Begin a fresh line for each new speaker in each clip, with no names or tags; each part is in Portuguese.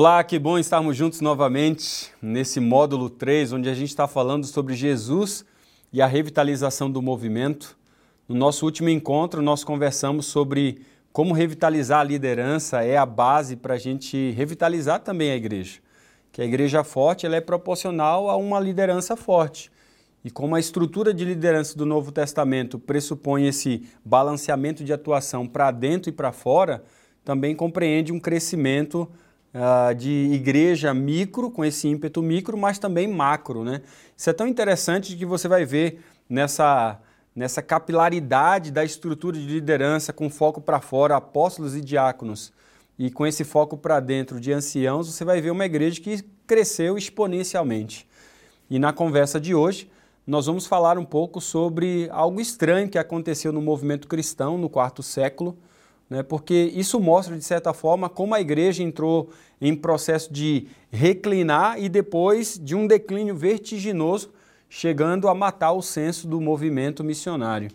Olá, que bom estarmos juntos novamente nesse módulo 3, onde a gente está falando sobre Jesus e a revitalização do movimento. No nosso último encontro, nós conversamos sobre como revitalizar a liderança é a base para a gente revitalizar também a igreja. Que a igreja forte ela é proporcional a uma liderança forte. E como a estrutura de liderança do Novo Testamento pressupõe esse balanceamento de atuação para dentro e para fora, também compreende um crescimento uh, de igreja micro, com esse ímpeto micro, mas também macro. Né? Isso é tão interessante que você vai ver nessa, nessa capilaridade da estrutura de liderança com foco para fora, apóstolos e diáconos, e com esse foco para dentro de anciãos, você vai ver uma igreja que cresceu exponencialmente. E na conversa de hoje, nós vamos falar um pouco sobre algo estranho que aconteceu no movimento cristão no quarto século, né, porque isso mostra, de certa forma, como a igreja entrou em processo de reclinar e depois de um declínio vertiginoso, chegando a matar o senso do movimento missionário.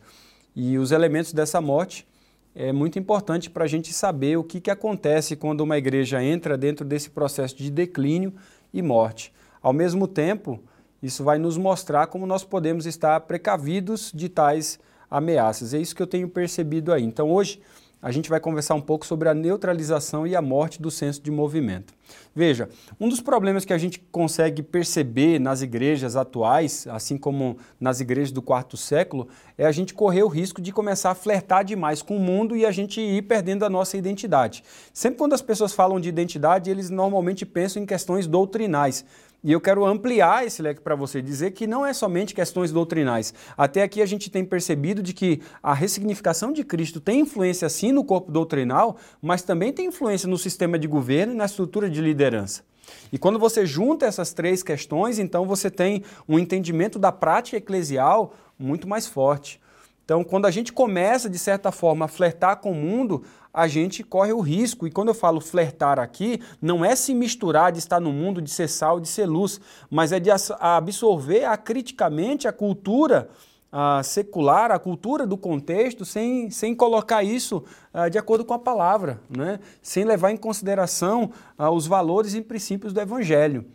E os elementos dessa morte é muito importante para a gente saber o que, que acontece quando uma igreja entra dentro desse processo de declínio e morte. Ao mesmo tempo, isso vai nos mostrar como nós podemos estar precavidos de tais ameaças. É isso que eu tenho percebido aí. Então, hoje, a gente vai conversar um pouco sobre a neutralização e a morte do senso de movimento. Veja, um dos problemas que a gente consegue perceber nas igrejas atuais, assim como nas igrejas do quarto século, é a gente correr o risco de começar a flertar demais com o mundo e a gente ir perdendo a nossa identidade. Sempre quando as pessoas falam de identidade, eles normalmente pensam em questões doutrinais. E eu quero ampliar esse leque para você, dizer que não é somente questões doutrinais. Até aqui a gente tem percebido de que a ressignificação de Cristo tem influência sim no corpo doutrinal, mas também tem influência no sistema de governo e na estrutura de liderança. E quando você junta essas três questões, então você tem um entendimento da prática eclesial muito mais forte. Então, quando a gente começa, de certa forma, a flertar com o mundo, a gente corre o risco. E quando eu falo flertar aqui, não é se misturar de estar no mundo, de ser sal, de ser luz, mas é de absorver acriticamente a cultura a secular, a cultura do contexto, sem, sem colocar isso uh, de acordo com a palavra, né? sem levar em consideração uh, os valores e princípios do Evangelho.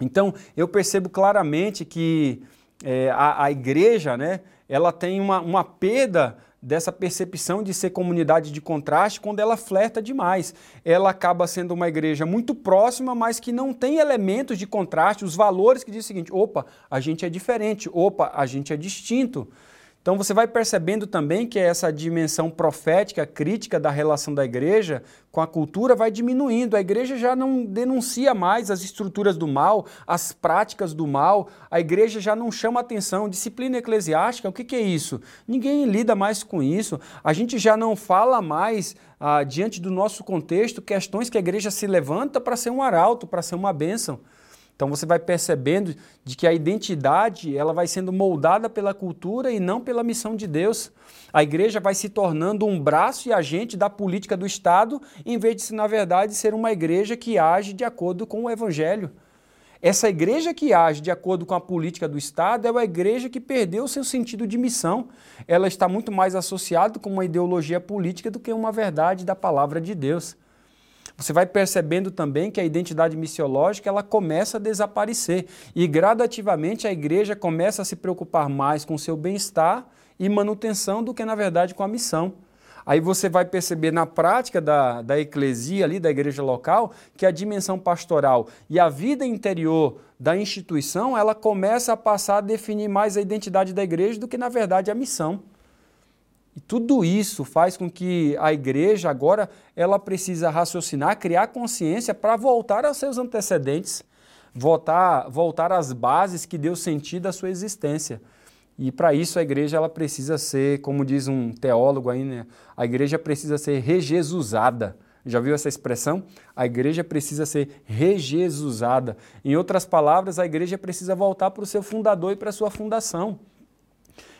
Então, eu percebo claramente que é, a, a igreja, né, ela tem uma, uma perda dessa percepção de ser comunidade de contraste quando ela flerta demais. Ela acaba sendo uma igreja muito próxima, mas que não tem elementos de contraste, os valores que diz o seguinte: opa, a gente é diferente, opa, a gente é distinto. Então você vai percebendo também que essa dimensão profética, crítica da relação da igreja com a cultura vai diminuindo. A igreja já não denuncia mais as estruturas do mal, as práticas do mal. A igreja já não chama atenção. Disciplina eclesiástica, o que, que é isso? Ninguém lida mais com isso. A gente já não fala mais, ah, diante do nosso contexto, questões que a igreja se levanta para ser um arauto, para ser uma bênção. Então você vai percebendo de que a identidade ela vai sendo moldada pela cultura e não pela missão de Deus. A igreja vai se tornando um braço e agente da política do Estado, em vez de, na verdade, ser uma igreja que age de acordo com o Evangelho. Essa igreja que age de acordo com a política do Estado é uma igreja que perdeu seu sentido de missão. Ela está muito mais associada com uma ideologia política do que uma verdade da palavra de Deus você vai percebendo também que a identidade missiológica ela começa a desaparecer e gradativamente a igreja começa a se preocupar mais com seu bem-estar e manutenção do que, na verdade, com a missão. Aí você vai perceber na prática da, da eclesia ali, da igreja local, que a dimensão pastoral e a vida interior da instituição, ela começa a passar a definir mais a identidade da igreja do que, na verdade, a missão. E tudo isso faz com que a igreja agora ela precisa raciocinar, criar consciência para voltar aos seus antecedentes, voltar, voltar às bases que deu sentido à sua existência. E para isso a igreja ela precisa ser, como diz um teólogo aí, né? a igreja precisa ser rejesusada. Já viu essa expressão? A igreja precisa ser rejesusada. Em outras palavras, a igreja precisa voltar para o seu fundador e para a sua fundação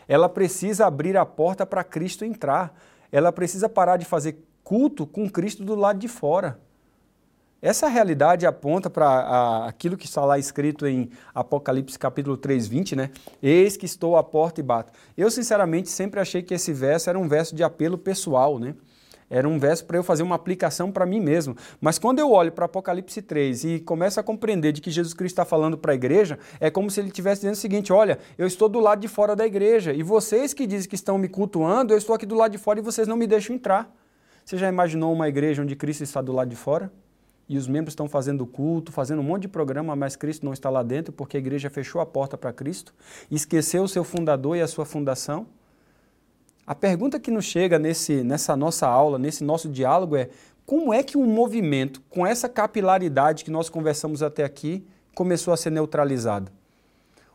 ela precisa abrir a porta para Cristo entrar. Ela precisa parar de fazer culto com Cristo do lado de fora. Essa realidade aponta para aquilo que está lá escrito em Apocalipse capítulo 3, 20, né? Eis que estou à porta e bato. Eu, sinceramente, sempre achei que esse verso era um verso de apelo pessoal, né? Era um verso para eu fazer uma aplicação para mim mesmo. Mas quando eu olho para Apocalipse 3 e começo a compreender de que Jesus Cristo está falando para a igreja, é como se ele estivesse dizendo o seguinte: olha, eu estou do lado de fora da igreja e vocês que dizem que estão me cultuando, eu estou aqui do lado de fora e vocês não me deixam entrar. Você já imaginou uma igreja onde Cristo está do lado de fora? E os membros estão fazendo culto, fazendo um monte de programa, mas Cristo não está lá dentro porque a igreja fechou a porta para Cristo, esqueceu o seu fundador e a sua fundação? A pergunta que nos chega nesse, nessa nossa aula, nesse nosso diálogo é: como é que um movimento com essa capilaridade que nós conversamos até aqui começou a ser neutralizado?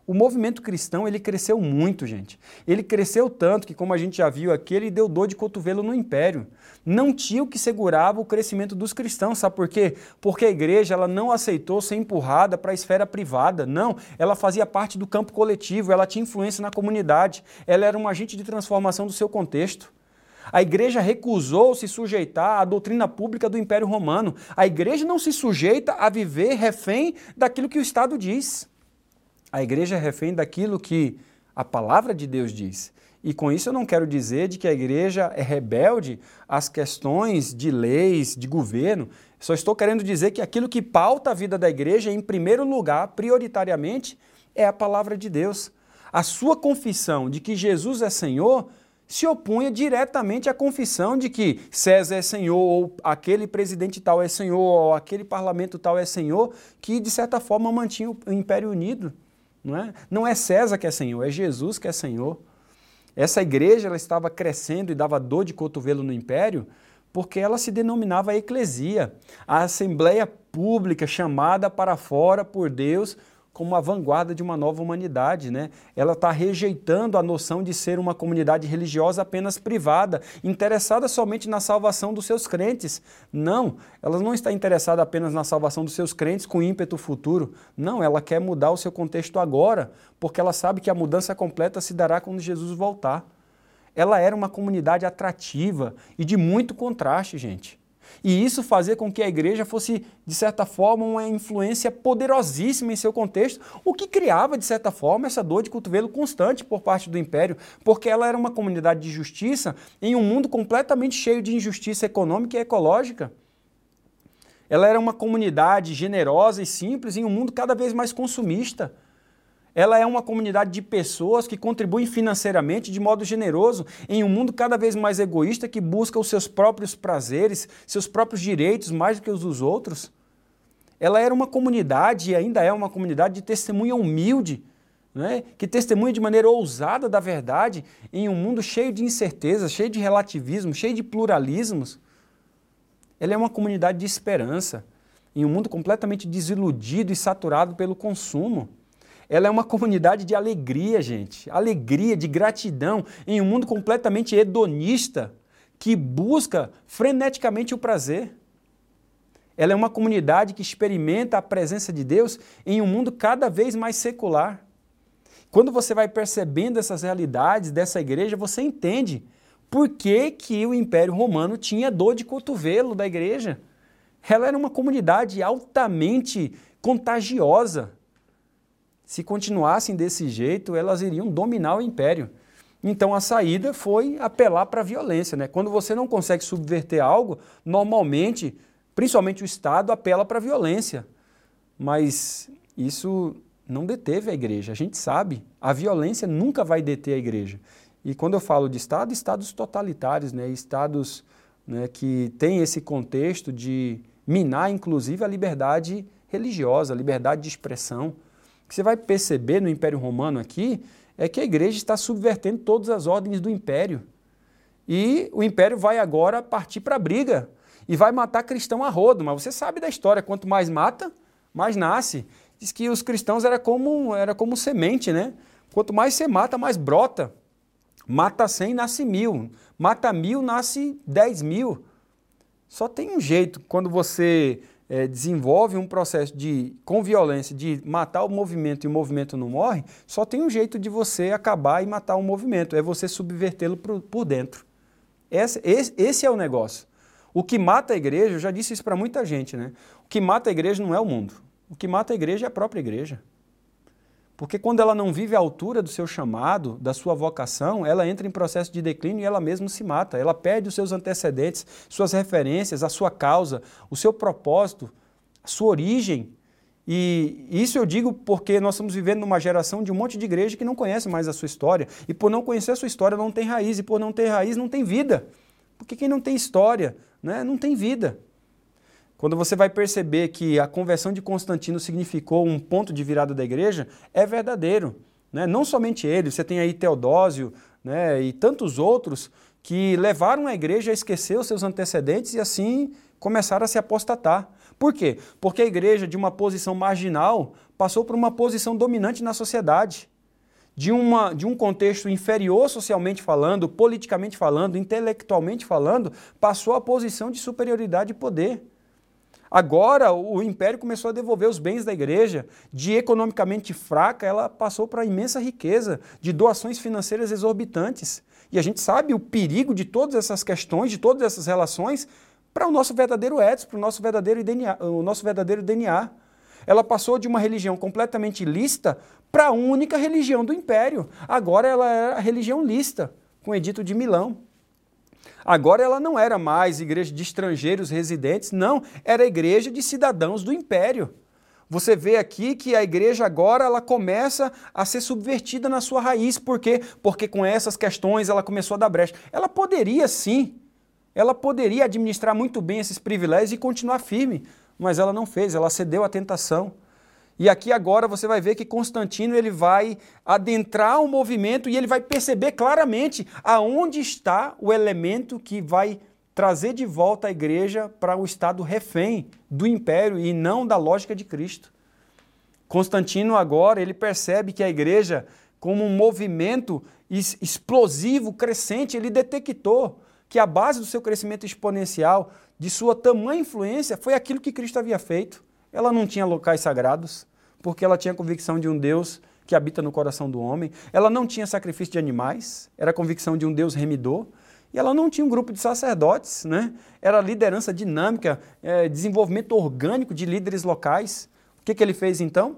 O movimento cristão, ele cresceu muito, gente. Ele cresceu tanto que, como a gente já viu aqui, ele deu dor de cotovelo no império. Não tinha o que segurava o crescimento dos cristãos, sabe por quê? Porque a igreja ela não aceitou ser empurrada para a esfera privada. Não, ela fazia parte do campo coletivo, ela tinha influência na comunidade, ela era um agente de transformação do seu contexto. A igreja recusou se sujeitar à doutrina pública do Império Romano. A igreja não se sujeita a viver refém daquilo que o Estado diz. A igreja é refém daquilo que a palavra de Deus diz. E com isso eu não quero dizer de que a igreja é rebelde às questões de leis, de governo. Só estou querendo dizer que aquilo que pauta a vida da igreja, em primeiro lugar, prioritariamente, é a palavra de Deus. A sua confissão de que Jesus é Senhor se opunha diretamente à confissão de que César é Senhor, ou aquele presidente tal é Senhor, ou aquele parlamento tal é Senhor, que de certa forma mantinha o Império Unido. Não é? não é César que é Senhor, é Jesus que é Senhor. Essa igreja ela estava crescendo e dava dor de cotovelo no império porque ela se denominava eclesia, a assembleia pública chamada para fora por Deus como a vanguarda de uma nova humanidade. Né? Ela está rejeitando a noção de ser uma comunidade religiosa apenas privada, interessada somente na salvação dos seus crentes. Não, ela não está interessada apenas na salvação dos seus crentes com ímpeto futuro. Não, ela quer mudar o seu contexto agora, porque ela sabe que a mudança completa se dará quando Jesus voltar. Ela era uma comunidade atrativa e de muito contraste, gente. E isso fazia com que a igreja fosse, de certa forma, uma influência poderosíssima em seu contexto, o que criava, de certa forma, essa dor de cotovelo constante por parte do império, porque ela era uma comunidade de justiça em um mundo completamente cheio de injustiça econômica e ecológica. Ela era uma comunidade generosa e simples em um mundo cada vez mais consumista. Ela é uma comunidade de pessoas que contribuem financeiramente de modo generoso em um mundo cada vez mais egoísta que busca os seus próprios prazeres, seus próprios direitos mais do que os dos outros. Ela era uma comunidade e ainda é uma comunidade de testemunha humilde, né? que testemunha de maneira ousada da verdade em um mundo cheio de incertezas, cheio de relativismo, cheio de pluralismos. Ela é uma comunidade de esperança em um mundo completamente desiludido e saturado pelo consumo. Ela é uma comunidade de alegria, gente. Alegria, de gratidão em um mundo completamente hedonista que busca freneticamente o prazer. Ela é uma comunidade que experimenta a presença de Deus em um mundo cada vez mais secular. Quando você vai percebendo essas realidades dessa igreja, você entende por que, que o Império Romano tinha dor de cotovelo da igreja. Ela era uma comunidade altamente contagiosa. Se continuassem desse jeito, elas iriam dominar o império. Então a saída foi apelar para a violência. Né? Quando você não consegue subverter algo, normalmente, principalmente o Estado, apela para a violência. Mas isso não deteve a igreja. A gente sabe, a violência nunca vai deter a igreja. E quando eu falo de Estado, Estados totalitários, né? Estados né, que têm esse contexto de minar, inclusive, a liberdade religiosa, a liberdade de expressão que você vai perceber no Império Romano aqui é que a igreja está subvertendo todas as ordens do império. E o império vai agora partir para a briga e vai matar cristão a rodo. Mas você sabe da história, quanto mais mata, mais nasce. Diz que os cristãos era como, era como semente, né? Quanto mais você mata, mais brota. Mata cem, nasce mil. Mata mil, nasce dez mil. Só tem um jeito, quando você é, desenvolve um processo de, com violência, de matar o movimento e o movimento não morre, só tem um jeito de você acabar e matar o movimento, é você subvertê-lo por, por, dentro. Esse, esse, esse é o negócio. O que mata a igreja, eu já disse isso para muita gente, né? O que mata a igreja não é o mundo. O que mata a igreja é a própria igreja. Porque quando ela não vive à altura do seu chamado, da sua vocação, ela entra em processo de declínio e ela mesma se mata. Ela perde os seus antecedentes, suas referências, a sua causa, o seu propósito, a sua origem. E isso eu digo porque nós estamos vivendo numa geração de um monte de igreja que não conhece mais a sua história. E por não conhecer a sua história, não tem raiz. E por não ter raiz, não tem vida. Porque quem não tem história, né, não tem vida. Quando você vai perceber que a conversão de Constantino significou um ponto de virada da igreja, é verdadeiro. Né? Não somente ele, você tem aí Teodósio né, e tantos outros que levaram a igreja a esquecer os seus antecedentes e assim começaram a se apostatar. Por quê? Porque a igreja, de uma posição marginal, passou por uma posição dominante na sociedade. De, uma, de um contexto inferior socialmente falando, politicamente falando, intelectualmente falando, passou a posição de superioridade e poder. Agora o império começou a devolver os bens da igreja. De economicamente fraca, ela passou para imensa riqueza, de doações financeiras exorbitantes. E a gente sabe o perigo de todas essas questões, de todas essas relações, para o nosso verdadeiro ethos, para o nosso verdadeiro DNA. O nosso verdadeiro DNA. Ela passou de uma religião completamente lista para a única religião do império. Agora ela é a religião lista, com o Edito de Milão. Agora ela não era mais igreja de estrangeiros residentes, não, era igreja de cidadãos do império. Você vê aqui que a igreja agora ela começa a ser subvertida na sua raiz, por quê? Porque com essas questões ela começou a dar brecha. Ela poderia sim, ela poderia administrar muito bem esses privilégios e continuar firme, mas ela não fez, ela cedeu à tentação. E aqui agora você vai ver que Constantino ele vai adentrar o movimento e ele vai perceber claramente aonde está o elemento que vai trazer de volta a igreja para o estado refém do império e não da lógica de Cristo. Constantino agora ele percebe que a igreja como um movimento explosivo, crescente, ele detectou que a base do seu crescimento exponencial, de sua tamanha influência, foi aquilo que Cristo havia feito. Ela não tinha locais sagrados, porque ela tinha convicção de um Deus que habita no coração do homem. Ela não tinha sacrifício de animais, era a convicção de um Deus remidor. E ela não tinha um grupo de sacerdotes, né? era liderança dinâmica, é, desenvolvimento orgânico de líderes locais. O que, que ele fez então?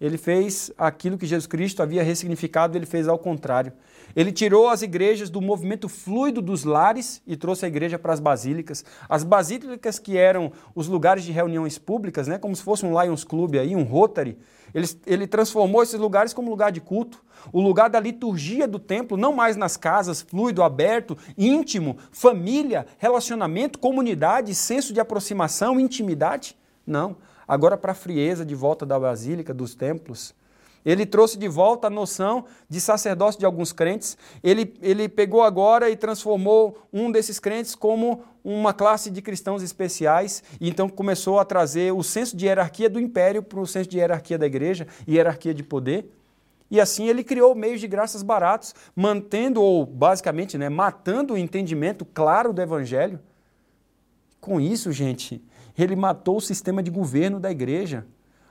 Ele fez aquilo que Jesus Cristo havia ressignificado, ele fez ao contrário. Ele tirou as igrejas do movimento fluido dos lares e trouxe a igreja para as basílicas. As basílicas que eram os lugares de reuniões públicas, né, como se fosse um Lions Club aí, um Rotary, ele, ele transformou esses lugares como lugar de culto. O lugar da liturgia do templo, não mais nas casas, fluido, aberto, íntimo, família, relacionamento, comunidade, senso de aproximação, intimidade. Não. Agora para a frieza de volta da basílica, dos templos. Ele trouxe de volta a noção de sacerdócio de alguns crentes. Ele, ele pegou agora e transformou um desses crentes como uma classe de cristãos especiais, e então começou a trazer o senso de hierarquia do império para o senso de hierarquia da igreja, hierarquia de poder. E assim ele criou meios de graças baratos, mantendo ou basicamente, né, matando o entendimento claro do evangelho. Com isso, gente, ele matou o sistema de governo da igreja.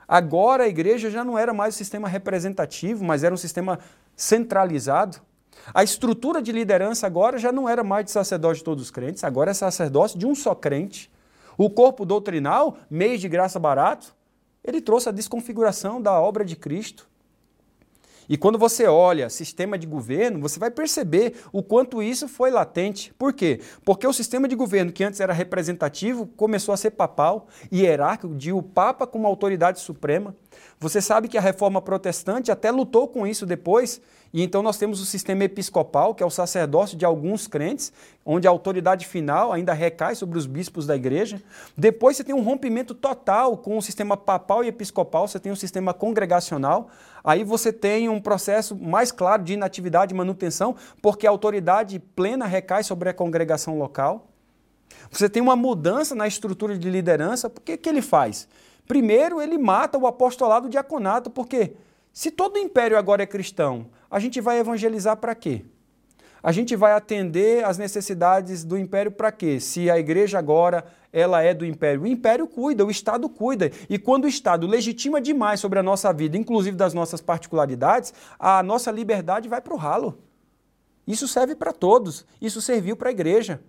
Agora a igreja já não era mais um sistema representativo, mas era um sistema centralizado. A estrutura de liderança agora já não era mais de sacerdócio de todos os crentes, agora é sacerdócio de um só crente. O corpo doutrinal, meio de graça barato, ele trouxe a desconfiguração da obra de Cristo. E quando você olha sistema de governo, você vai perceber o quanto isso foi latente. Por quê? Porque o sistema de governo que antes era representativo começou a ser papal, hierárquico, de o Papa como autoridade suprema. Você sabe que a reforma protestante até lutou com isso depois, e então nós temos o sistema episcopal, que é o sacerdócio de alguns crentes, onde a autoridade final ainda recai sobre os bispos da igreja. Depois você tem um rompimento total com o sistema papal e episcopal, você tem o sistema congregacional. Aí você tem um processo mais claro de inatividade e manutenção, porque a autoridade plena recai sobre a congregação local. Você tem uma mudança na estrutura de liderança, porque o que ele faz? Primeiro, ele mata o apostolado diaconato, porque se todo o império agora é cristão, a gente vai evangelizar para quê? A gente vai atender às necessidades do império para quê? Se a igreja agora ela é do império, o império cuida, o Estado cuida. E quando o Estado legitima demais sobre a nossa vida, inclusive das nossas particularidades, a nossa liberdade vai para o ralo. Isso serve para todos. Isso serviu para a igreja.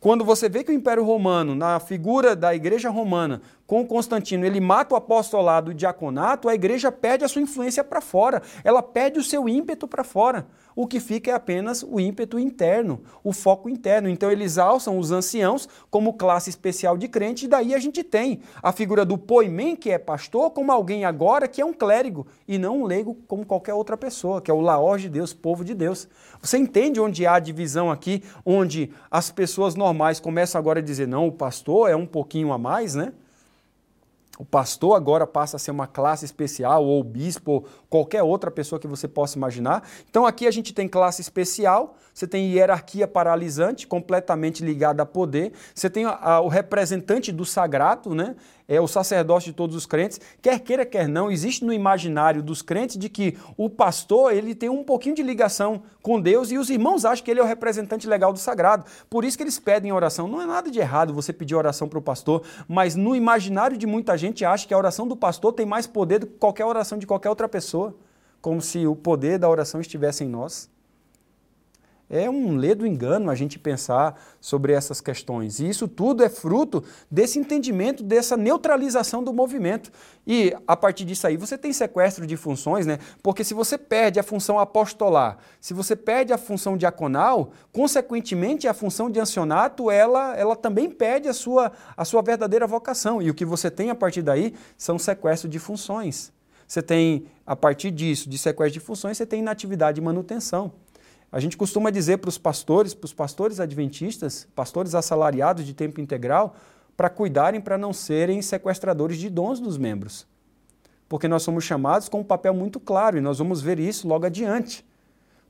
Quando você vê que o Império Romano, na figura da Igreja Romana, com Constantino ele mata o apostolado o diaconato, a igreja perde a sua influência para fora, ela perde o seu ímpeto para fora. O que fica é apenas o ímpeto interno, o foco interno. Então eles alçam os anciãos como classe especial de crente, e daí a gente tem a figura do poimen, que é pastor, como alguém agora que é um clérigo, e não um leigo como qualquer outra pessoa, que é o laor de Deus, povo de Deus. Você entende onde há divisão aqui, onde as pessoas normais começam agora a dizer, não, o pastor é um pouquinho a mais, né? O pastor agora passa a ser uma classe especial, ou bispo, ou qualquer outra pessoa que você possa imaginar. Então aqui a gente tem classe especial, você tem hierarquia paralisante, completamente ligada a poder, você tem a, a, o representante do sagrado, né? É o sacerdote de todos os crentes, quer queira, quer não, existe no imaginário dos crentes de que o pastor ele tem um pouquinho de ligação com Deus e os irmãos acham que ele é o representante legal do sagrado. Por isso que eles pedem oração. Não é nada de errado você pedir oração para o pastor, mas no imaginário de muita gente acha que a oração do pastor tem mais poder do que qualquer oração de qualquer outra pessoa, como se o poder da oração estivesse em nós. É um ledo engano a gente pensar sobre essas questões. E isso tudo é fruto desse entendimento, dessa neutralização do movimento. E a partir disso aí você tem sequestro de funções, né? Porque se você perde a função apostolar, se você perde a função diaconal, consequentemente a função de ancionato, ela, ela também perde a sua, a sua verdadeira vocação. E o que você tem a partir daí são sequestro de funções. Você tem, a partir disso, de sequestro de funções, você tem inatividade e manutenção. A gente costuma dizer para os pastores, para os pastores adventistas, pastores assalariados de tempo integral, para cuidarem para não serem sequestradores de dons dos membros. Porque nós somos chamados com um papel muito claro e nós vamos ver isso logo adiante.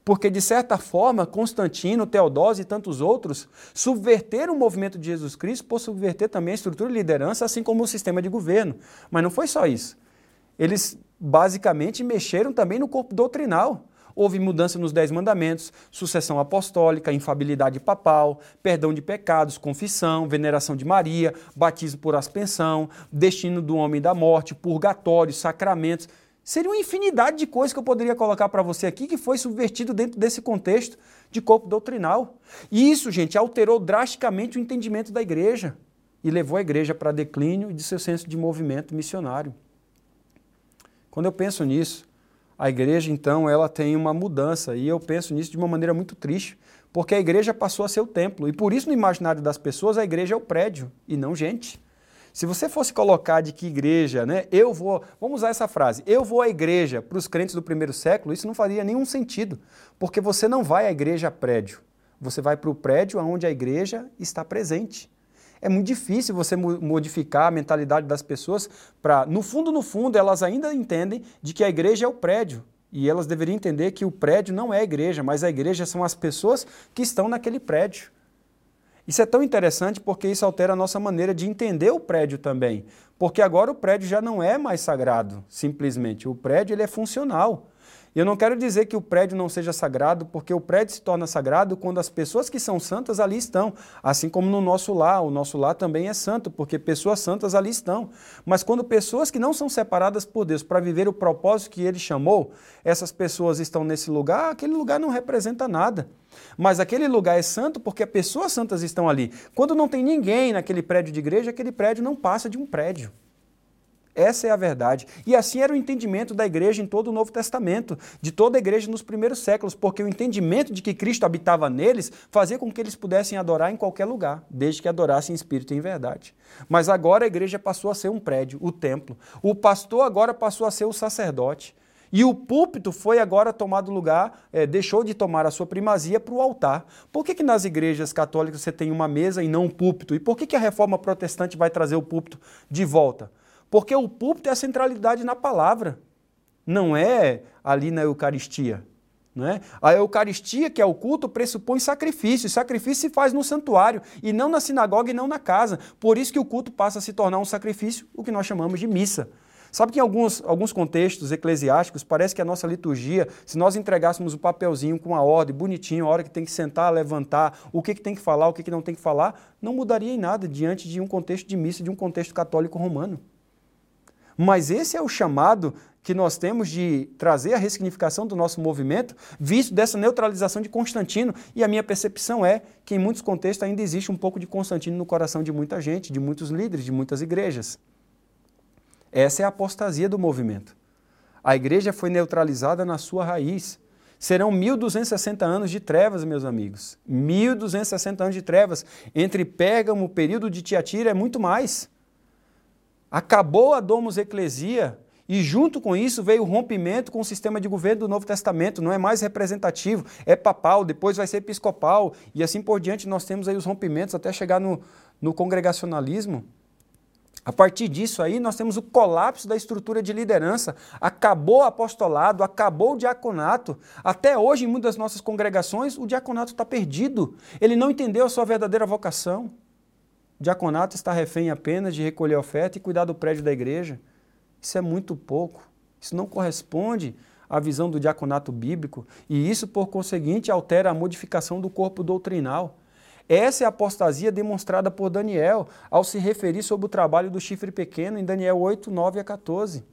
Porque, de certa forma, Constantino, Teodósio e tantos outros subverteram o movimento de Jesus Cristo por subverter também a estrutura de liderança, assim como o sistema de governo. Mas não foi só isso. Eles basicamente mexeram também no corpo doutrinal. Houve mudança nos Dez Mandamentos, sucessão apostólica, infabilidade papal, perdão de pecados, confissão, veneração de Maria, batismo por aspersão, destino do homem da morte, purgatório, sacramentos. Seria uma infinidade de coisas que eu poderia colocar para você aqui que foi subvertido dentro desse contexto de corpo doutrinal. E isso, gente, alterou drasticamente o entendimento da igreja e levou a igreja para declínio de seu senso de movimento missionário. Quando eu penso nisso, a igreja, então, ela tem uma mudança. E eu penso nisso de uma maneira muito triste, porque a igreja passou a ser o templo. E por isso, no imaginário das pessoas, a igreja é o prédio e não gente. Se você fosse colocar de que igreja, né? Eu vou, vamos usar essa frase, eu vou à igreja para os crentes do primeiro século, isso não faria nenhum sentido, porque você não vai à igreja prédio, você vai para o prédio onde a igreja está presente. É muito difícil você modificar a mentalidade das pessoas para, no fundo, no fundo, elas ainda entendem de que a igreja é o prédio. E elas deveriam entender que o prédio não é a igreja, mas a igreja são as pessoas que estão naquele prédio. Isso é tão interessante porque isso altera a nossa maneira de entender o prédio também. Porque agora o prédio já não é mais sagrado, simplesmente. O prédio ele é funcional. E eu não quero dizer que o prédio não seja sagrado, porque o prédio se torna sagrado quando as pessoas que são santas ali estão. Assim como no nosso lar, o nosso lar também é santo, porque pessoas santas ali estão. Mas quando pessoas que não são separadas por Deus para viver o propósito que Ele chamou, essas pessoas estão nesse lugar, aquele lugar não representa nada. Mas aquele lugar é santo porque pessoas santas estão ali. Quando não tem ninguém naquele prédio de igreja, aquele prédio não passa de um prédio. Essa é a verdade. E assim era o entendimento da igreja em todo o Novo Testamento, de toda a igreja nos primeiros séculos, porque o entendimento de que Cristo habitava neles fazia com que eles pudessem adorar em qualquer lugar, desde que adorassem em espírito e em verdade. Mas agora a igreja passou a ser um prédio, o templo. O pastor agora passou a ser o sacerdote. E o púlpito foi agora tomado lugar, é, deixou de tomar a sua primazia para o altar. Por que, que nas igrejas católicas você tem uma mesa e não um púlpito? E por que, que a reforma protestante vai trazer o púlpito de volta? Porque o púlpito é a centralidade na palavra, não é ali na Eucaristia. É? A Eucaristia, que é o culto, pressupõe sacrifício. sacrifício se faz no santuário e não na sinagoga e não na casa. Por isso que o culto passa a se tornar um sacrifício, o que nós chamamos de missa. Sabe que em alguns, alguns contextos eclesiásticos parece que a nossa liturgia, se nós entregássemos o papelzinho com a ordem, bonitinho, a hora que tem que sentar, levantar, o que, que tem que falar, o que, que não tem que falar, não mudaria em nada diante de um contexto de missa, de um contexto católico romano. Mas esse é o chamado que nós temos de trazer a ressignificação do nosso movimento, visto dessa neutralização de Constantino. E a minha percepção é que, em muitos contextos, ainda existe um pouco de Constantino no coração de muita gente, de muitos líderes, de muitas igrejas. Essa é a apostasia do movimento. A igreja foi neutralizada na sua raiz. Serão 1260 anos de trevas, meus amigos. 1260 anos de trevas. Entre Pérgamo, período de Tiatira é muito mais. Acabou a Domus Ecclesia e junto com isso veio o rompimento com o sistema de governo do Novo Testamento, não é mais representativo, é papal, depois vai ser episcopal e assim por diante nós temos aí os rompimentos até chegar no, no congregacionalismo. A partir disso aí, nós temos o colapso da estrutura de liderança. Acabou o apostolado, acabou o diaconato. Até hoje, em muitas das nossas congregações, o diaconato está perdido. Ele não entendeu a sua verdadeira vocação. O diaconato está refém apenas de recolher oferta e cuidar do prédio da igreja. Isso é muito pouco. Isso não corresponde à visão do diaconato bíblico. E isso, por conseguinte, altera a modificação do corpo doutrinal. Essa é a apostasia demonstrada por Daniel ao se referir sobre o trabalho do chifre pequeno em Daniel 8, 9 a 14.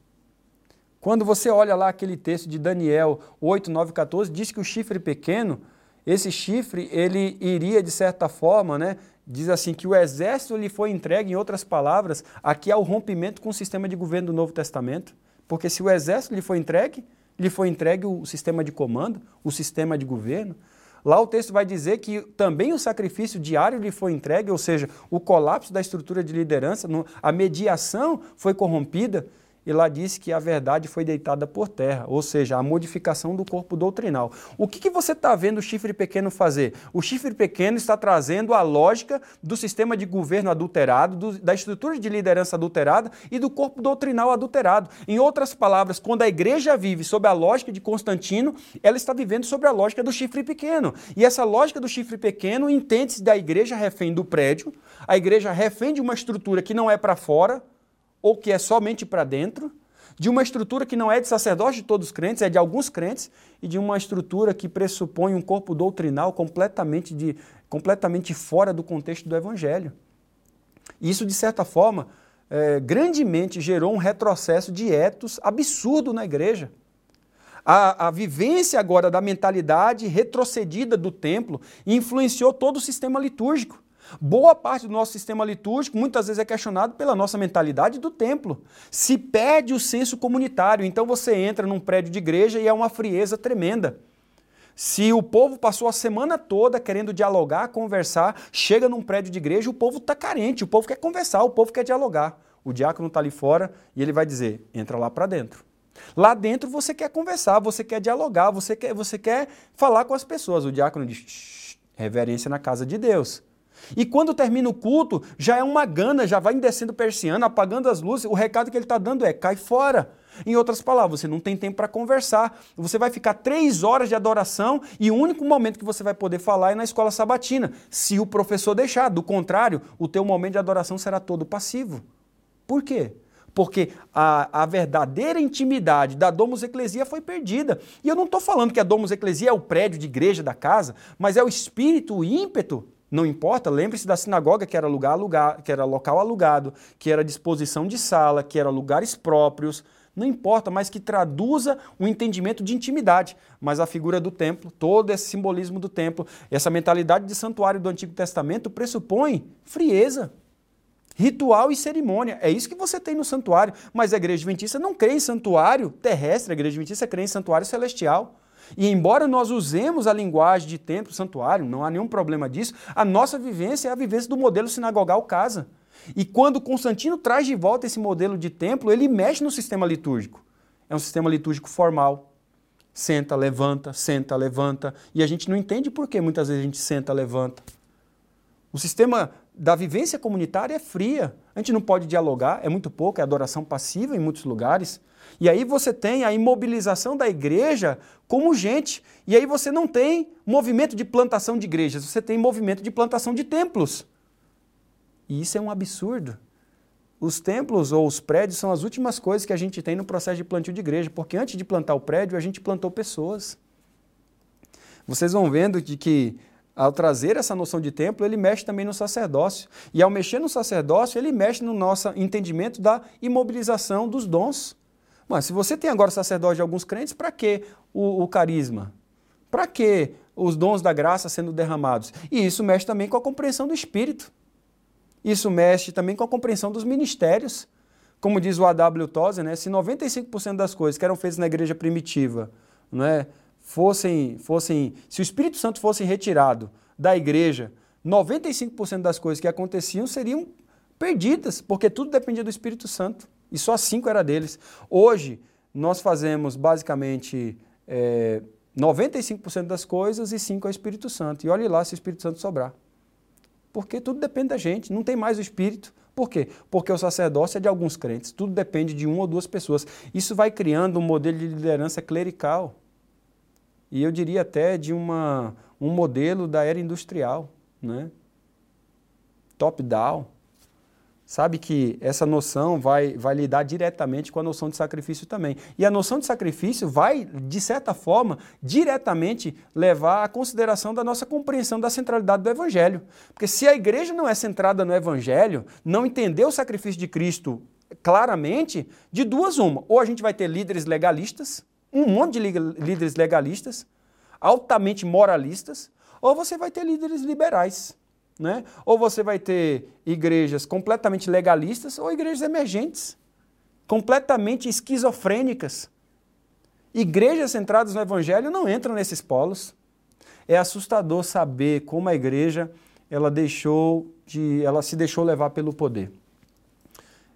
Quando você olha lá aquele texto de Daniel 8, 9 a 14, diz que o chifre pequeno, esse chifre, ele iria de certa forma, né, diz assim que o exército lhe foi entregue, em outras palavras, aqui há o rompimento com o sistema de governo do Novo Testamento, porque se o exército lhe foi entregue, lhe foi entregue o sistema de comando, o sistema de governo. Lá o texto vai dizer que também o sacrifício diário lhe foi entregue, ou seja, o colapso da estrutura de liderança, a mediação foi corrompida, e lá diz que a verdade foi deitada por terra, ou seja, a modificação do corpo doutrinal. O que, que você está vendo o chifre pequeno fazer? O chifre pequeno está trazendo a lógica do sistema de governo adulterado, do, da estrutura de liderança adulterada e do corpo doutrinal adulterado. Em outras palavras, quando a igreja vive sob a lógica de Constantino, ela está vivendo sobre a lógica do chifre pequeno. E essa lógica do chifre pequeno entende-se da igreja refém do prédio, a igreja refém de uma estrutura que não é para fora, ou que é somente para dentro, de uma estrutura que não é de sacerdote de todos os crentes, é de alguns crentes, e de uma estrutura que pressupõe um corpo doutrinal completamente, de, completamente fora do contexto do Evangelho. Isso, de certa forma, é, grandemente gerou um retrocesso de etos absurdo na igreja. A, a, vivência agora da mentalidade retrocedida do templo influenciou todo o sistema litúrgico. Boa parte do nosso sistema litúrgico muitas vezes é questionado pela nossa mentalidade do templo. Se perde o senso comunitário, então você entra num prédio de igreja e é uma frieza tremenda. Se o povo passou a semana toda querendo dialogar, conversar, chega num prédio de igreja, o povo está carente, o povo quer conversar, o povo quer dialogar. O diácono está ali fora e ele vai dizer: entra lá para dentro. Lá dentro você quer conversar, você quer dialogar, você quer, você quer falar com as pessoas. O diácono diz: reverência na casa de Deus. E quando termina o culto, já é uma gana, já vai descendo persiana, apagando as luzes. O recado que ele está dando é: cai fora. Em outras palavras, você não tem tempo para conversar. Você vai ficar três horas de adoração e o único momento que você vai poder falar é na escola sabatina, se o professor deixar. Do contrário, o teu momento de adoração será todo passivo. Por quê? Porque a, a verdadeira intimidade da Domus Ecclesia foi perdida. E eu não estou falando que a Domus Ecclesia é o prédio de igreja da casa, mas é o espírito, o ímpeto não importa, lembre-se da sinagoga que era lugar alugado, que era local alugado, que era disposição de sala, que era lugares próprios, não importa, mas que traduza o um entendimento de intimidade. Mas a figura do templo, todo esse simbolismo do templo, essa mentalidade de santuário do Antigo Testamento pressupõe frieza, ritual e cerimônia. É isso que você tem no santuário. Mas a igreja adventista não crê em santuário terrestre, a igreja adventista crê em santuário celestial. E embora nós usemos a linguagem de templo, santuário, não há nenhum problema disso, a nossa vivência é a vivência do modelo sinagogal casa. E quando Constantino traz de volta esse modelo de templo, ele mexe no sistema litúrgico. É um sistema litúrgico formal. Senta, levanta, senta, levanta. E a gente não entende por que muitas vezes a gente senta, levanta. O sistema da vivência comunitária é fria. A gente não pode dialogar, é muito pouco, é adoração passiva em muitos lugares. E aí você tem a imobilização da igreja como gente. E aí você não tem movimento de plantação de igrejas, você tem movimento de plantação de templos. E isso é um absurdo. Os templos ou os prédios são as últimas coisas que a gente tem no processo de plantio de igreja, porque antes de plantar o prédio, a gente plantou pessoas. Vocês vão vendo de que ao trazer essa noção de templo, ele mexe também no sacerdócio. E ao mexer no sacerdócio, ele mexe no nosso entendimento da imobilização dos dons. Mas se você tem agora sacerdote de alguns crentes, para que o, o carisma? Para que os dons da graça sendo derramados? E isso mexe também com a compreensão do Espírito. Isso mexe também com a compreensão dos ministérios. Como diz o A.W. Tozer, né, se 95% das coisas que eram feitas na igreja primitiva né, fossem, fossem, se o Espírito Santo fosse retirado da igreja, 95% das coisas que aconteciam seriam perdidas, porque tudo dependia do Espírito Santo. E só cinco era deles. Hoje, nós fazemos basicamente é, 95% das coisas e 5% é o Espírito Santo. E olhe lá se o Espírito Santo sobrar. Porque tudo depende da gente, não tem mais o Espírito. Por quê? Porque o sacerdócio é de alguns crentes, tudo depende de uma ou duas pessoas. Isso vai criando um modelo de liderança clerical. E eu diria até de uma, um modelo da era industrial, né? top-down sabe que essa noção vai, vai lidar diretamente com a noção de sacrifício também. E a noção de sacrifício vai, de certa forma, diretamente levar à consideração da nossa compreensão da centralidade do Evangelho. Porque se a igreja não é centrada no Evangelho, não entender o sacrifício de Cristo claramente, de duas uma. Ou a gente vai ter líderes legalistas, um monte de líderes legalistas, altamente moralistas, ou você vai ter líderes liberais né? Ou você vai ter igrejas completamente legalistas ou igrejas emergentes, completamente esquizofrênicas. Igrejas centradas no evangelho não entram nesses polos. É assustador saber como a igreja ela deixou de, ela se deixou levar pelo poder.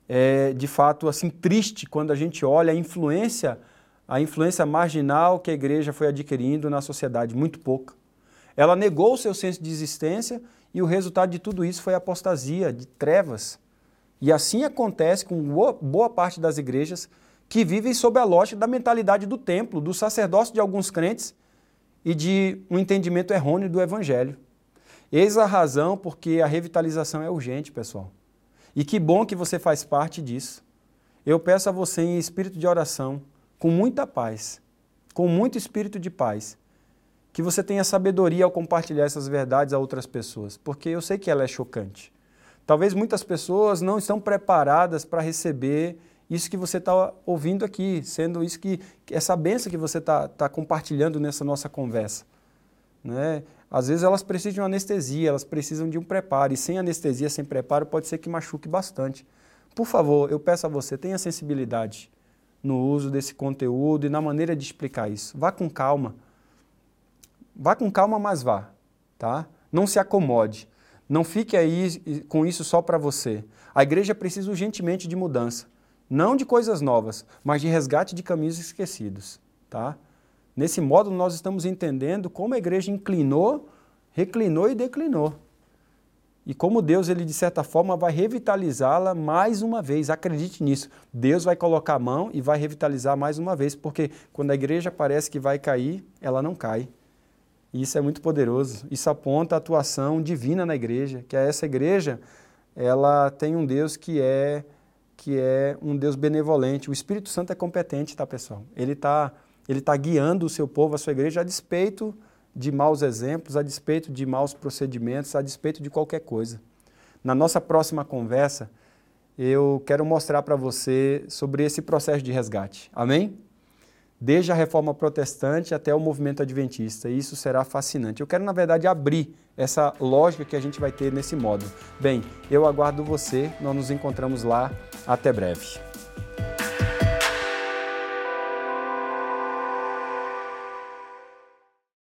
É de fato assim triste quando a gente olha a influência, a influência marginal que a igreja foi adquirindo na sociedade, muito pouca. Ela negou o seu senso de existência e o resultado de tudo isso foi apostasia, de trevas. E assim acontece com boa parte das igrejas que vivem sob a lógica da mentalidade do templo, do sacerdócio de alguns crentes e de um entendimento errôneo do evangelho. Eis a razão porque a revitalização é urgente, pessoal. E que bom que você faz parte disso. Eu peço a você em espírito de oração, com muita paz, com muito espírito de paz, que você tenha sabedoria ao compartilhar essas verdades a outras pessoas, porque eu sei que ela é chocante. Talvez muitas pessoas não estão preparadas para receber isso que você está ouvindo aqui, sendo isso que essa benção que você está tá compartilhando nessa nossa conversa. Né? Às vezes elas precisam de uma anestesia, elas precisam de um preparo, e sem anestesia, sem preparo, pode ser que machuque bastante. Por favor, eu peço a você, tenha sensibilidade no uso desse conteúdo e na maneira de explicar isso. Vá com calma. Vá com calma, mas vá, tá? Não se acomode. Não fique aí com isso só para você. A igreja precisa urgentemente de mudança, não de coisas novas, mas de resgate de caminhos esquecidos, tá? Nesse modo nós estamos entendendo como a igreja inclinou, reclinou e declinou. E como Deus, ele de certa forma vai revitalizá-la mais uma vez. Acredite nisso. Deus vai colocar a mão e vai revitalizar mais uma vez, porque quando a igreja parece que vai cair, ela não cai. E isso é muito poderoso. Isso aponta a atuação divina na igreja, que é essa igreja, ela tem um Deus que é que é um Deus benevolente. O Espírito Santo é competente, tá, pessoal? Ele está ele tá guiando o seu povo, a sua igreja, a despeito de maus exemplos, a despeito de maus procedimentos, a despeito de qualquer coisa. Na nossa próxima conversa, eu quero mostrar para você sobre esse processo de resgate. Amém? Desde a reforma protestante até o movimento adventista. E isso será fascinante. Eu quero, na verdade, abrir essa lógica que a gente vai ter nesse módulo. Bem, eu aguardo você, nós nos encontramos lá. Até breve.